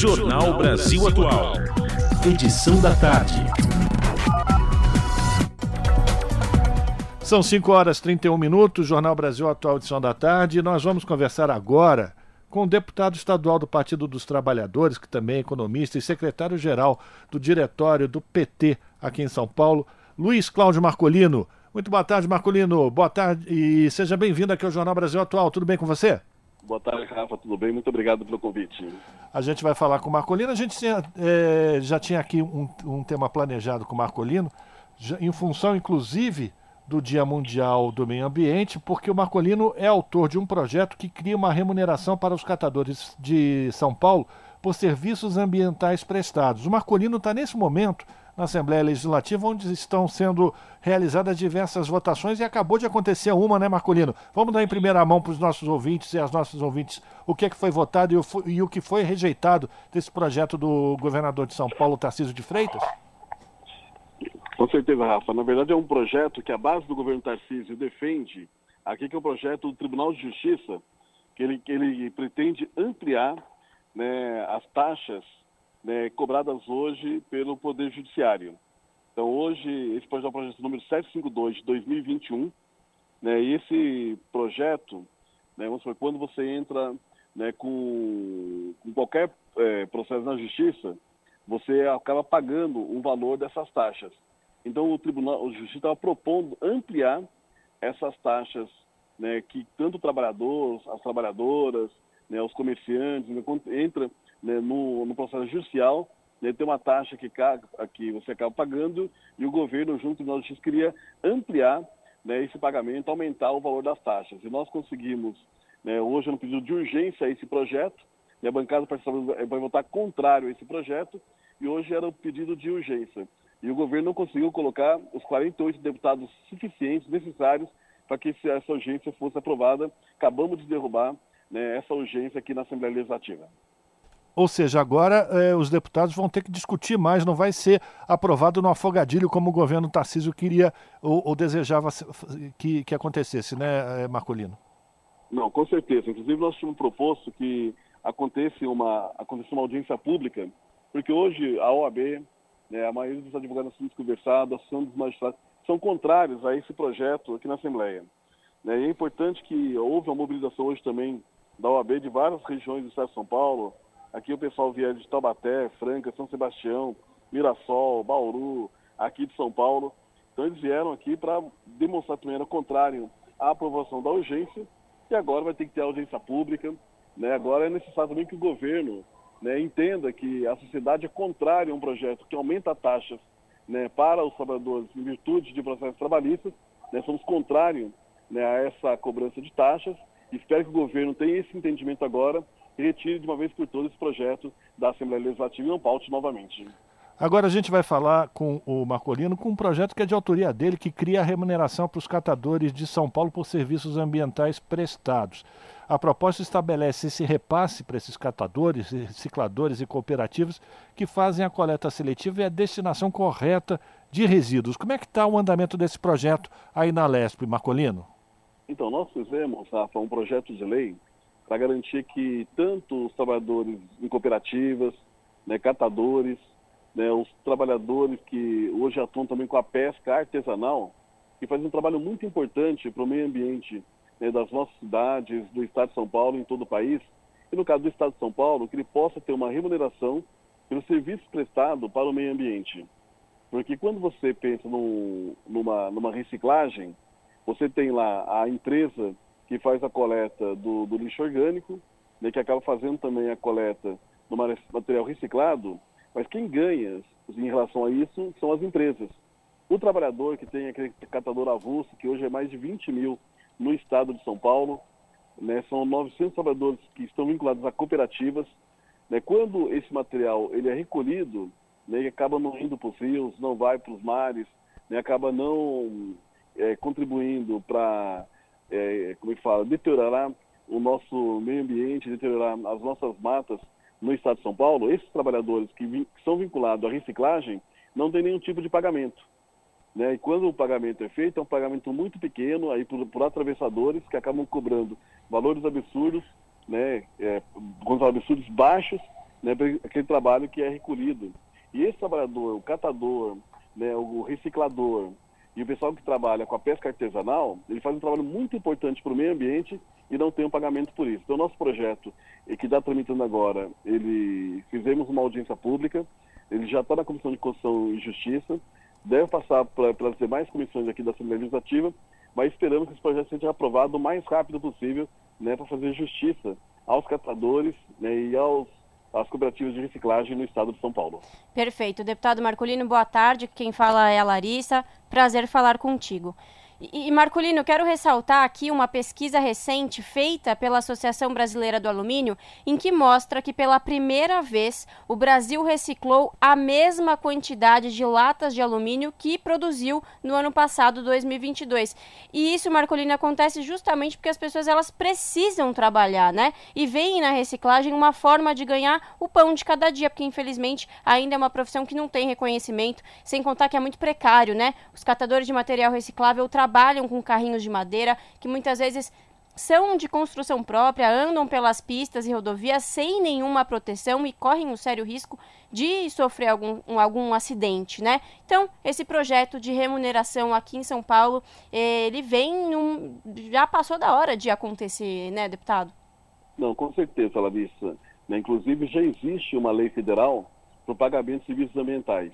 Jornal Brasil Atual. Edição da tarde. São 5 horas e 31 minutos, Jornal Brasil Atual, edição da tarde. Nós vamos conversar agora com o deputado estadual do Partido dos Trabalhadores, que também é economista e secretário-geral do diretório do PT aqui em São Paulo, Luiz Cláudio Marcolino. Muito boa tarde, Marcolino. Boa tarde e seja bem-vindo aqui ao Jornal Brasil Atual. Tudo bem com você? Boa tarde, Rafa. Tudo bem? Muito obrigado pelo convite. A gente vai falar com o Marcolino. A gente tinha, é, já tinha aqui um, um, tema planejado com o Marcolino, já, em função, inclusive, do Dia Mundial do Meio Ambiente, porque o Marcolino é autor de um projeto que cria uma remuneração para os catadores de São Paulo por serviços ambientais prestados. O Marcolino está, nesse momento, na Assembleia Legislativa, onde estão sendo realizadas diversas votações e acabou de acontecer uma, né, Marcolino? Vamos dar em primeira mão para os nossos ouvintes e as nossas ouvintes o que é que foi votado e o, e o que foi rejeitado desse projeto do governador de São Paulo, Tarcísio de Freitas? Com certeza, Rafa. Na verdade, é um projeto que a base do governo Tarcísio defende, aqui que é o um projeto do Tribunal de Justiça, que ele, que ele pretende ampliar né, as taxas né, cobradas hoje pelo Poder Judiciário. Então, hoje, esse projeto é o projeto número 752 de 2021, né, e esse projeto, né, vamos supor, quando você entra né, com, com qualquer é, processo na justiça, você acaba pagando um valor dessas taxas. Então, o Tribunal, o Justiça estava propondo ampliar essas taxas, né, que tanto o trabalhador, as trabalhadoras, né, os comerciantes, né, entra né, no, no, processo judicial, né, tem uma taxa que, que você acaba pagando e o governo, junto com de Justiça, queria ampliar né, esse pagamento, aumentar o valor das taxas. E nós conseguimos, né, hoje, no pedido de urgência a esse projeto, e a bancada vai votar contrário a esse projeto, e hoje era o pedido de urgência. E o governo não conseguiu colocar os 48 deputados suficientes, necessários, para que essa urgência fosse aprovada. Acabamos de derrubar né, essa urgência aqui na Assembleia Legislativa. Ou seja, agora eh, os deputados vão ter que discutir mais, não vai ser aprovado no afogadilho como o governo Tarcísio queria ou, ou desejava que, que, acontecesse, né, eh, Marcolino? Não, com certeza. Inclusive, nós tínhamos proposto que aconteça uma, aconteça uma audiência pública, porque hoje a OAB, né, a maioria dos advogados assuntos conversados, a Associação dos Magistrados, são contrários a esse projeto aqui na Assembleia. Né, e é importante que houve uma mobilização hoje também da OAB de várias regiões do Estado de São Paulo, Aqui o pessoal vier de Taubaté, Franca, São Sebastião, Mirassol, Bauru, aqui de São Paulo. Então eles vieram aqui para demonstrar também era contrário à aprovação da urgência e agora vai ter que ter audiência pública. Né? Agora é necessário também que o governo né, entenda que a sociedade é contrária a um projeto que aumenta taxas né, para os trabalhadores em virtude de processos trabalhistas. Né, somos contrários né, a essa cobrança de taxas. Espero que o governo tenha esse entendimento agora retire de uma vez por todas esse projeto da Assembleia Legislativa e não paute novamente. Agora a gente vai falar com o Marcolino com um projeto que é de autoria dele, que cria a remuneração para os catadores de São Paulo por serviços ambientais prestados. A proposta estabelece esse repasse para esses catadores, recicladores e cooperativas que fazem a coleta seletiva e a destinação correta de resíduos. Como é que está o andamento desse projeto aí na Lesp, Marcolino? Então, nós fizemos, Rafa, um projeto de lei para garantir que tanto os trabalhadores em cooperativas, né, catadores, né, os trabalhadores que hoje atuam também com a pesca artesanal, que fazem um trabalho muito importante para o meio ambiente né, das nossas cidades, do Estado de São Paulo, em todo o país, e no caso do Estado de São Paulo, que ele possa ter uma remuneração pelo serviço prestado para o meio ambiente. Porque quando você pensa num, numa, numa reciclagem, você tem lá a empresa que faz a coleta do, do lixo orgânico, né, que acaba fazendo também a coleta do material reciclado, mas quem ganha em relação a isso são as empresas. O trabalhador que tem aquele catador avulso, que hoje é mais de 20 mil no estado de São Paulo, né, são 900 trabalhadores que estão vinculados a cooperativas. Né, quando esse material ele é recolhido, né, acaba não indo para os rios, não vai para os mares, né, acaba não é, contribuindo para é, como é que fala, deteriorar o nosso meio ambiente, deteriorar as nossas matas no estado de São Paulo, esses trabalhadores que, que são vinculados à reciclagem não têm nenhum tipo de pagamento. Né? E quando o pagamento é feito, é um pagamento muito pequeno aí por, por atravessadores que acabam cobrando valores absurdos, né? É, absurdos baixos, né, aquele trabalho que é recolhido. E esse trabalhador, o catador, né, o reciclador e o pessoal que trabalha com a pesca artesanal, ele faz um trabalho muito importante para o meio ambiente e não tem um pagamento por isso. Então, nosso projeto, que está tramitando agora, ele fizemos uma audiência pública, ele já está na Comissão de Constituição e Justiça, deve passar para as demais comissões aqui da Assembleia Legislativa, mas esperamos que esse projeto seja aprovado o mais rápido possível, né, para fazer justiça aos catadores né, e aos às cooperativas de reciclagem no estado de São Paulo. Perfeito. Deputado Marcolino, boa tarde. Quem fala é a Larissa. Prazer falar contigo. E, Marcolino, eu quero ressaltar aqui uma pesquisa recente feita pela Associação Brasileira do Alumínio, em que mostra que pela primeira vez o Brasil reciclou a mesma quantidade de latas de alumínio que produziu no ano passado, 2022. E isso, Marcolino, acontece justamente porque as pessoas elas precisam trabalhar, né? E veem na reciclagem uma forma de ganhar o pão de cada dia, porque infelizmente ainda é uma profissão que não tem reconhecimento, sem contar que é muito precário, né? Os catadores de material reciclável trabalham trabalham com carrinhos de madeira, que muitas vezes são de construção própria, andam pelas pistas e rodovias sem nenhuma proteção e correm o sério risco de sofrer algum, um, algum acidente, né? Então, esse projeto de remuneração aqui em São Paulo, ele vem num, já passou da hora de acontecer, né, deputado? Não, com certeza, Larissa. Né, inclusive, já existe uma lei federal para o pagamento de serviços ambientais.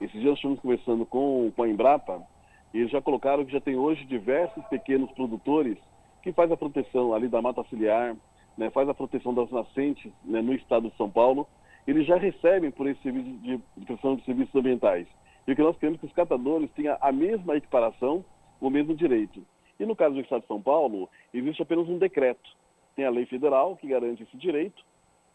Esses dias nós estamos conversando com, com a Embrapa e já colocaram que já tem hoje diversos pequenos produtores que faz a proteção ali da mata ciliar, né, faz a proteção das nascentes né, no estado de São Paulo. Eles já recebem por esse serviço de proteção de serviços ambientais. E o que nós queremos é que os catadores tenham a mesma equiparação, o mesmo direito. E no caso do estado de São Paulo, existe apenas um decreto. Tem a lei federal que garante esse direito,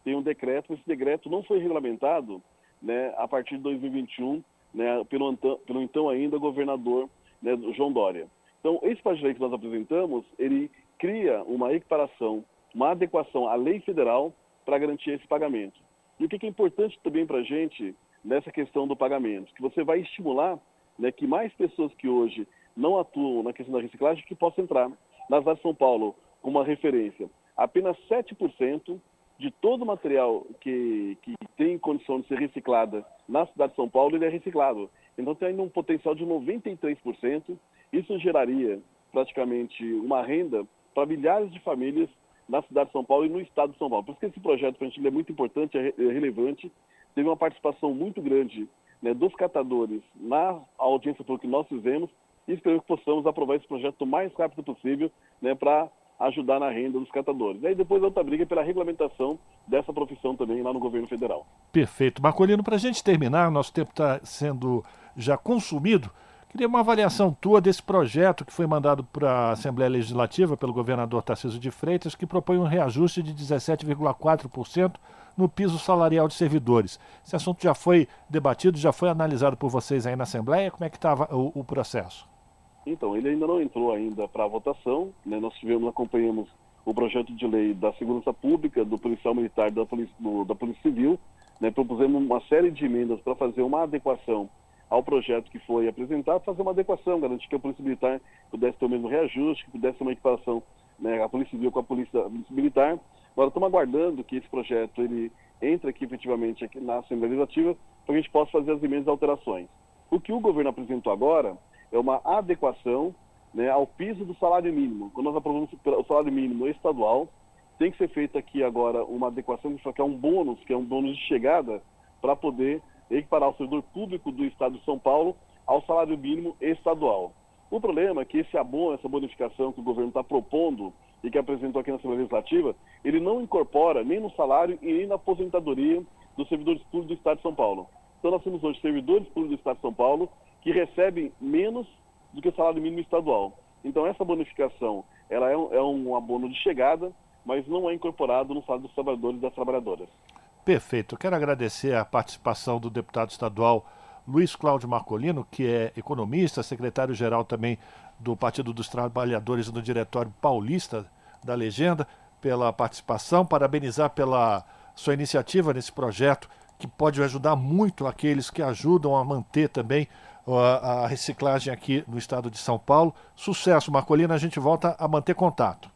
tem um decreto, esse decreto não foi regulamentado né, a partir de 2021 né, pelo, pelo então ainda governador né, do João Dória. Então, esse projeto de lei que nós apresentamos, ele cria uma equiparação, uma adequação à lei federal para garantir esse pagamento. E o que é importante também para a gente nessa questão do pagamento? Que você vai estimular né, que mais pessoas que hoje não atuam na questão da reciclagem que possam entrar. Na cidade de São Paulo, como uma referência, apenas 7% de todo o material que, que tem condição de ser reciclada na cidade de São Paulo, ele é reciclado. Então tem ainda um potencial de 93%. Isso geraria praticamente uma renda para milhares de famílias na cidade de São Paulo e no estado de São Paulo. Por isso que esse projeto para a gente é muito importante, é, é relevante. Teve uma participação muito grande né, dos catadores na audiência pública que nós fizemos e espero que possamos aprovar esse projeto o mais rápido possível né, para ajudar na renda dos catadores. E aí depois a outra briga pela regulamentação dessa profissão também lá no governo federal. Perfeito. Marcolino, para a gente terminar, nosso tempo está sendo já consumido. Queria uma avaliação tua desse projeto que foi mandado para a Assembleia Legislativa pelo governador Tarcísio de Freitas, que propõe um reajuste de 17,4% no piso salarial de servidores. Esse assunto já foi debatido, já foi analisado por vocês aí na Assembleia. Como é que estava o, o, processo? Então, ele ainda não entrou ainda para votação. Né? Nós tivemos, acompanhamos o projeto de lei da Segurança Pública, do Policial Militar da Polícia, da Polícia Civil. Né? Propusemos uma série de emendas para fazer uma adequação ao projeto que foi apresentado, fazer uma adequação, garantir que a Polícia Militar pudesse ter o mesmo reajuste, que pudesse ter uma equiparação, né, a Polícia Civil com a Polícia, Militar. Agora, estamos aguardando que esse projeto ele entre aqui efetivamente aqui na Assembleia Legislativa para que a gente possa fazer as emendas e alterações. O que o governo apresentou agora é uma adequação né, ao piso do salário mínimo. Quando nós aprovamos o salário mínimo estadual, tem que ser feita aqui agora uma adequação, que é um bônus, que é um bônus de chegada, para poder equiparar o servidor público do Estado de São Paulo ao salário mínimo estadual. O problema é que esse abono, essa bonificação que o governo está propondo e que apresentou aqui na Assembleia Legislativa, ele não incorpora nem no salário e nem na aposentadoria dos servidores públicos do Estado de São Paulo. Então nós temos hoje servidores públicos do Estado de São Paulo que recebem menos do que o salário mínimo estadual. Então essa bonificação, ela é um, é um abono de chegada, mas não é incorporado no salário dos trabalhadores e das trabalhadoras. Perfeito. Eu quero agradecer a participação do deputado estadual Luiz Cláudio Marcolino, que é economista, secretário-geral também do Partido dos Trabalhadores no Diretório Paulista da Legenda, pela participação, parabenizar pela sua iniciativa nesse projeto, que pode ajudar muito aqueles que ajudam a manter também a, reciclagem aqui no estado de São Paulo. Sucesso, Marcolino, a gente volta a manter contato.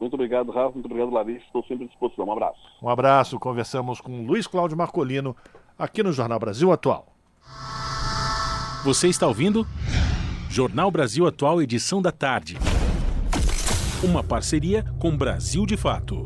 Muito obrigado, Rafa. Muito obrigado, Larissa. Estou sempre à disposição. Um abraço. Um abraço. Conversamos com Luiz Cláudio Marcolino aqui no Jornal Brasil Atual. Você está ouvindo? Jornal Brasil Atual, edição da tarde. Uma parceria com Brasil de Fato.